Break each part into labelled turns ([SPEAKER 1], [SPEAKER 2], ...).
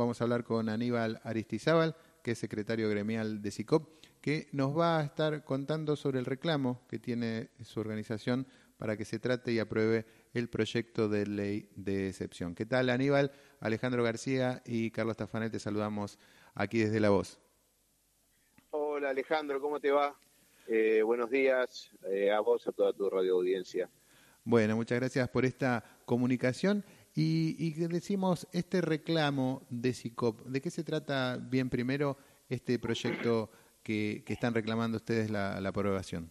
[SPEAKER 1] vamos a hablar con Aníbal Aristizábal, que es secretario gremial de SICOP, que nos va a estar contando sobre el reclamo que tiene su organización para que se trate y apruebe el proyecto de ley de excepción. ¿Qué tal, Aníbal? Alejandro García y Carlos Tafanel, te saludamos aquí desde La Voz.
[SPEAKER 2] Hola, Alejandro, ¿cómo te va? Eh, buenos días eh, a vos, a toda tu radio audiencia.
[SPEAKER 1] Bueno, muchas gracias por esta comunicación. Y, y decimos, este reclamo de SICOP, ¿de qué se trata bien primero este proyecto que, están reclamando ustedes la aprobación?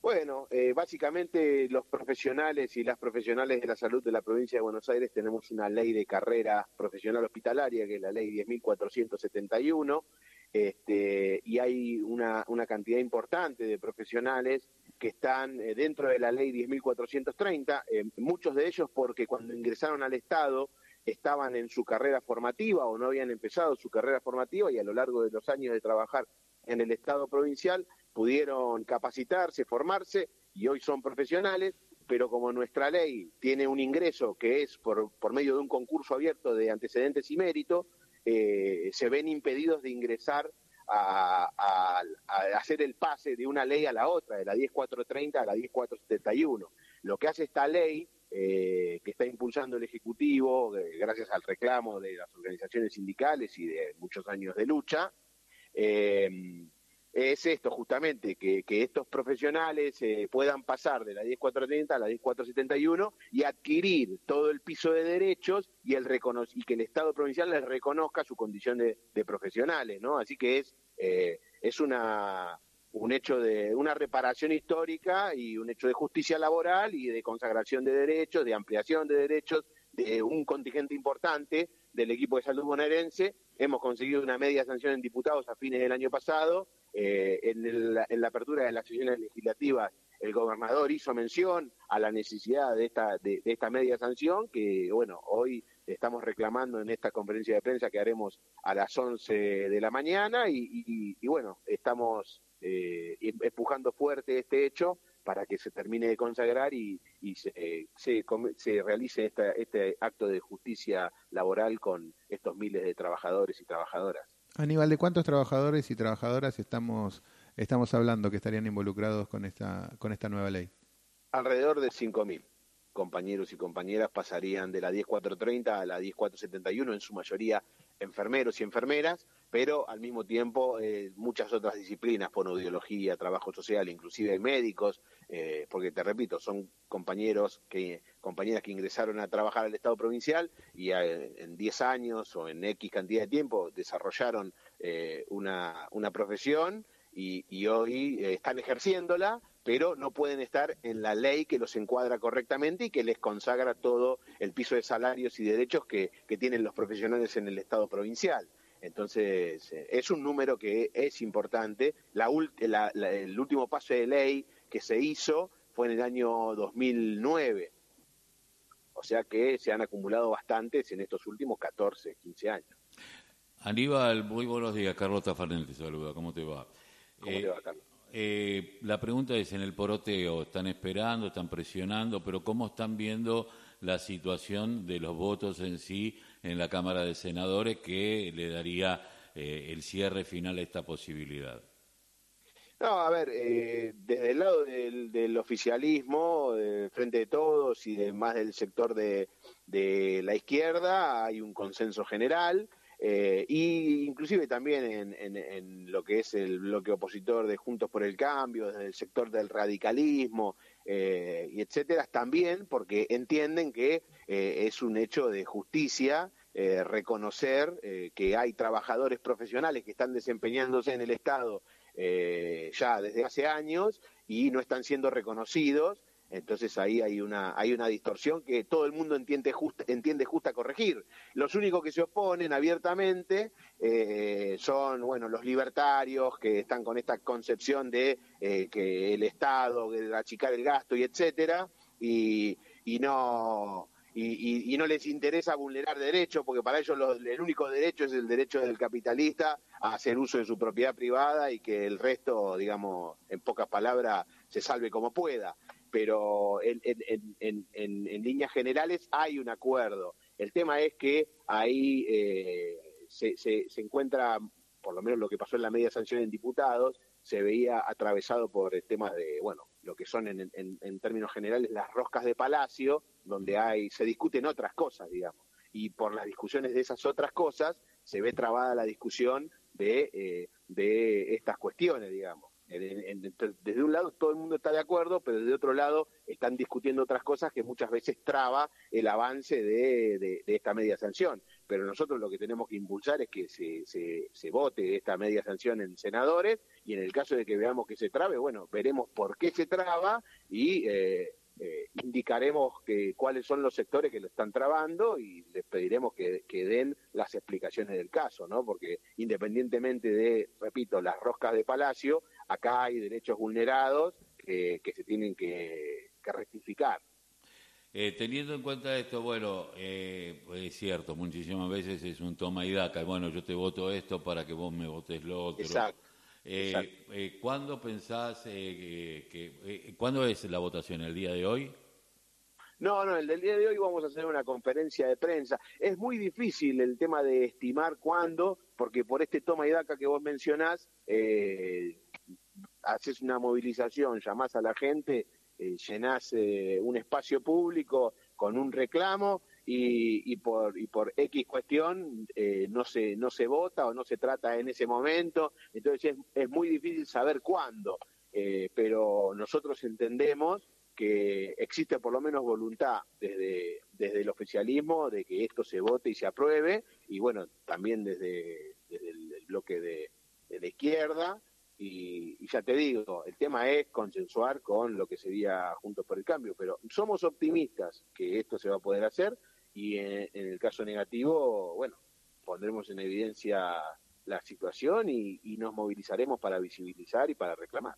[SPEAKER 2] Bueno, eh, básicamente los profesionales y las profesionales de la salud de la provincia de Buenos Aires tenemos una ley de carrera profesional hospitalaria, que es la ley 10.471, este, y hay una, una cantidad importante de profesionales que están eh, dentro de la ley 10.430, eh, muchos de ellos porque cuando ingresaron al Estado estaban en su carrera formativa o no habían empezado su carrera formativa y a lo largo de los años de trabajar en el Estado provincial pudieron capacitarse, formarse y hoy son profesionales, pero como nuestra ley tiene un ingreso que es por, por medio de un concurso abierto de antecedentes y mérito, eh, se ven impedidos de ingresar a, hacer el pase de una ley a la otra, de la 10430 a la 10471. Lo que hace esta ley, eh, que está impulsando el Ejecutivo, gracias al reclamo de las organizaciones sindicales y de muchos años de lucha, eh, es esto justamente, que, estos profesionales eh, puedan pasar de la 10430 a la 10471 y adquirir todo el piso de derechos y, el y que el Estado provincial les reconozca su condición de, profesionales, ¿no? Así que es, eh, es una, un hecho de una reparación histórica y un hecho de justicia laboral y de consagración de derechos, de ampliación de derechos de un contingente importante del equipo de salud bonaerense. Hemos conseguido una media sanción en diputados a fines del año pasado eh, en, la apertura de las sesiones legislativas, el gobernador hizo mención a la necesidad de esta, de, esta media sanción, que bueno, hoy estamos reclamando en esta conferencia de prensa que haremos a las 11 de la mañana y, bueno, estamos eh, em, empujando fuerte este hecho para que se termine de consagrar y, se, se, realice este acto de justicia laboral con estos miles de trabajadores y trabajadoras.
[SPEAKER 1] Aníbal, ¿de cuántos trabajadores y trabajadoras estamos, estamos hablando que estarían involucrados con esta, con esta nueva ley?
[SPEAKER 2] Alrededor de 5.000 compañeros y compañeras pasarían de la 10430 a la 10471, en su mayoría enfermeros y enfermeras, pero al mismo tiempo eh, muchas otras disciplinas, fonoaudiología, trabajo social, inclusive médicos, eh, porque te repito, son compañeros que compañeras que ingresaron a trabajar al Estado provincial y eh, en 10 años o en X cantidad de tiempo desarrollaron una, una profesión y, y hoy están ejerciéndola, pero no pueden estar en la ley que los encuadra correctamente y que les consagra todo el piso de salarios y derechos que, que tienen los profesionales en el Estado provincial. Entonces, eh, es un número que es importante. La, el último paso de ley que se hizo fue en el año 2009. O sea que se han acumulado bastantes en estos últimos 14, 15 años.
[SPEAKER 3] Aníbal, muy buenos días. Carlos Tafarnel te saluda. ¿Cómo te va?
[SPEAKER 2] ¿Cómo te va, Carlos?
[SPEAKER 3] Eh, la pregunta es, en el poroteo, están esperando, están presionando, pero ¿cómo están viendo la situación de los votos en sí en la Cámara de Senadores que le daría eh, el cierre final a esta posibilidad.
[SPEAKER 2] No, a ver, eh, desde el lado del, oficialismo, frente de todos y de más del sector de, la izquierda, hay un consenso general. Eh, y inclusive también en, en, lo que es el bloque opositor de Juntos por el Cambio, desde el sector del radicalismo eh, y etcétera, también porque entienden que eh, es un hecho de justicia eh, reconocer que hay trabajadores profesionales que están desempeñándose en el Estado ya desde hace años y no están siendo reconocidos entonces ahí hay una, hay una distorsión que todo el mundo entiende justa, entiende justa corregir. Los únicos que se oponen abiertamente eh, son bueno los libertarios que están con esta concepción de eh, que el Estado, achicar el gasto y etcétera, y, y no y, no les interesa vulnerar derechos, porque para ellos el único derecho es el derecho del capitalista a hacer uso de su propiedad privada y que el resto, digamos, en pocas palabras, se salve como pueda pero en, en, en, en, líneas generales hay un acuerdo. El tema es que hay, eh, se, se, se encuentra, por lo menos lo que pasó en la media sanción en diputados, se veía atravesado por temas de, bueno, lo que son en, términos generales las roscas de palacio, donde hay, se discuten otras cosas, digamos. Y por las discusiones de esas otras cosas se ve trabada la discusión de, eh, de estas cuestiones, digamos. Desde un lado todo el mundo está de acuerdo, pero desde otro lado están discutiendo otras cosas que muchas veces traba el avance de, esta media sanción. Pero nosotros lo que tenemos que impulsar es que se, se, se, vote esta media sanción en senadores y en el caso de que veamos que se trabe, bueno, veremos por qué se traba y eh, eh, indicaremos que, cuáles son los sectores que lo están trabando y les pediremos que, que, den las explicaciones del caso, ¿no? Porque independientemente de, repito, las roscas de Palacio, acá hay derechos vulnerados que, que se tienen que, que rectificar.
[SPEAKER 3] Eh, teniendo en cuenta esto, bueno, eh, pues es cierto, muchísimas veces es un toma y daca. Bueno, yo te voto esto para que vos me votes lo otro.
[SPEAKER 2] Exacto.
[SPEAKER 3] Eh, eh, ¿Cuándo pensás que, cuándo es la votación? ¿El día de hoy?
[SPEAKER 2] No, no, el del día de hoy vamos a hacer una conferencia de prensa. Es muy difícil el tema de estimar cuándo, porque por este toma y daca que vos mencionás, eh, haces una movilización, llamás a la gente, eh, llenás eh, un espacio público con un reclamo y, y, por, y por X cuestión eh, no, se, no se vota o no se trata en ese momento, entonces es, es muy difícil saber cuándo, eh, pero nosotros entendemos que existe por lo menos voluntad desde, desde el oficialismo de que esto se vote y se apruebe, y bueno, también desde, el, bloque de la izquierda, y, y, ya te digo, el tema es consensuar con lo que sería Juntos por el Cambio, pero somos optimistas que esto se va a poder hacer y en, el caso negativo, bueno, pondremos en evidencia la situación y, y nos movilizaremos para visibilizar y para reclamar.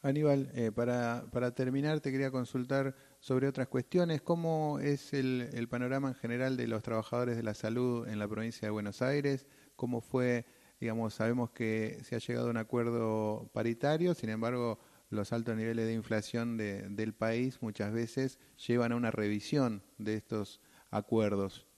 [SPEAKER 1] Aníbal, eh, para, para terminar te quería consultar sobre otras cuestiones. ¿Cómo es el, el panorama en general de los trabajadores de la salud en la provincia de Buenos Aires? ¿Cómo fue digamos, sabemos que se ha llegado a un acuerdo paritario, sin embargo, los altos niveles de inflación de, del país muchas veces llevan a una revisión de estos acuerdos.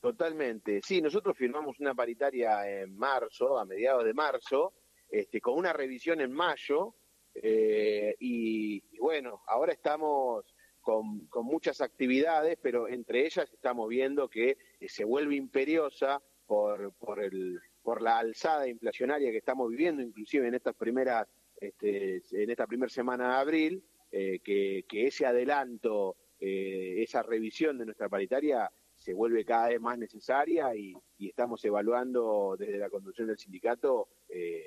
[SPEAKER 2] Totalmente. Sí, nosotros firmamos una paritaria en marzo, a mediados de marzo, este, con una revisión en mayo, eh, y, y, bueno, ahora estamos con, con, muchas actividades, pero entre ellas estamos viendo que eh, se vuelve imperiosa por, por, el, por la alzada inflacionaria que estamos viviendo, inclusive en estas primeras, este, en esta primera semana de abril, eh, que, que, ese adelanto, eh, esa revisión de nuestra paritaria se vuelve cada vez más necesaria y, y estamos evaluando desde la conducción del sindicato eh,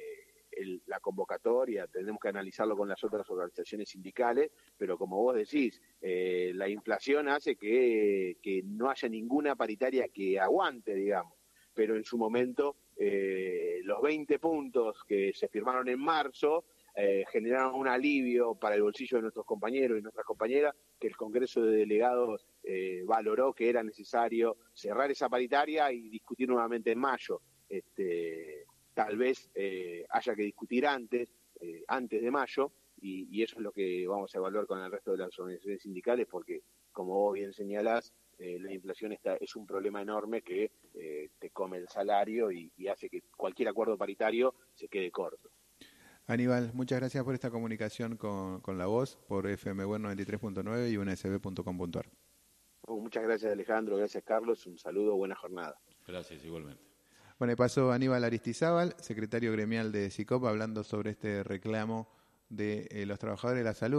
[SPEAKER 2] la convocatoria, tenemos que analizarlo con las otras organizaciones sindicales, pero como vos decís, la inflación hace que, que no haya ninguna paritaria que aguante, digamos pero en su momento eh, los 20 puntos que se firmaron en marzo eh, generaron un alivio para el bolsillo de nuestros compañeros y nuestras compañeras, que el Congreso de Delegados eh, valoró que era necesario cerrar esa paritaria y discutir nuevamente en mayo. Este, tal vez eh, haya que discutir antes, eh, antes de mayo, y, y, eso es lo que vamos a evaluar con el resto de las organizaciones sindicales, porque, como vos bien señalás, eh, la inflación está, es un problema enorme que eh, te come el salario y, y, hace que cualquier acuerdo paritario se quede corto.
[SPEAKER 1] Aníbal, muchas gracias por esta comunicación con, con la voz por FM 93.9 y unsb.com.ar.
[SPEAKER 2] Oh, muchas gracias Alejandro, gracias Carlos, un saludo, buena jornada.
[SPEAKER 3] Gracias igualmente.
[SPEAKER 1] Bueno, pasó Aníbal Aristizábal, secretario gremial de SICOP, hablando sobre este reclamo de eh, los trabajadores de la salud.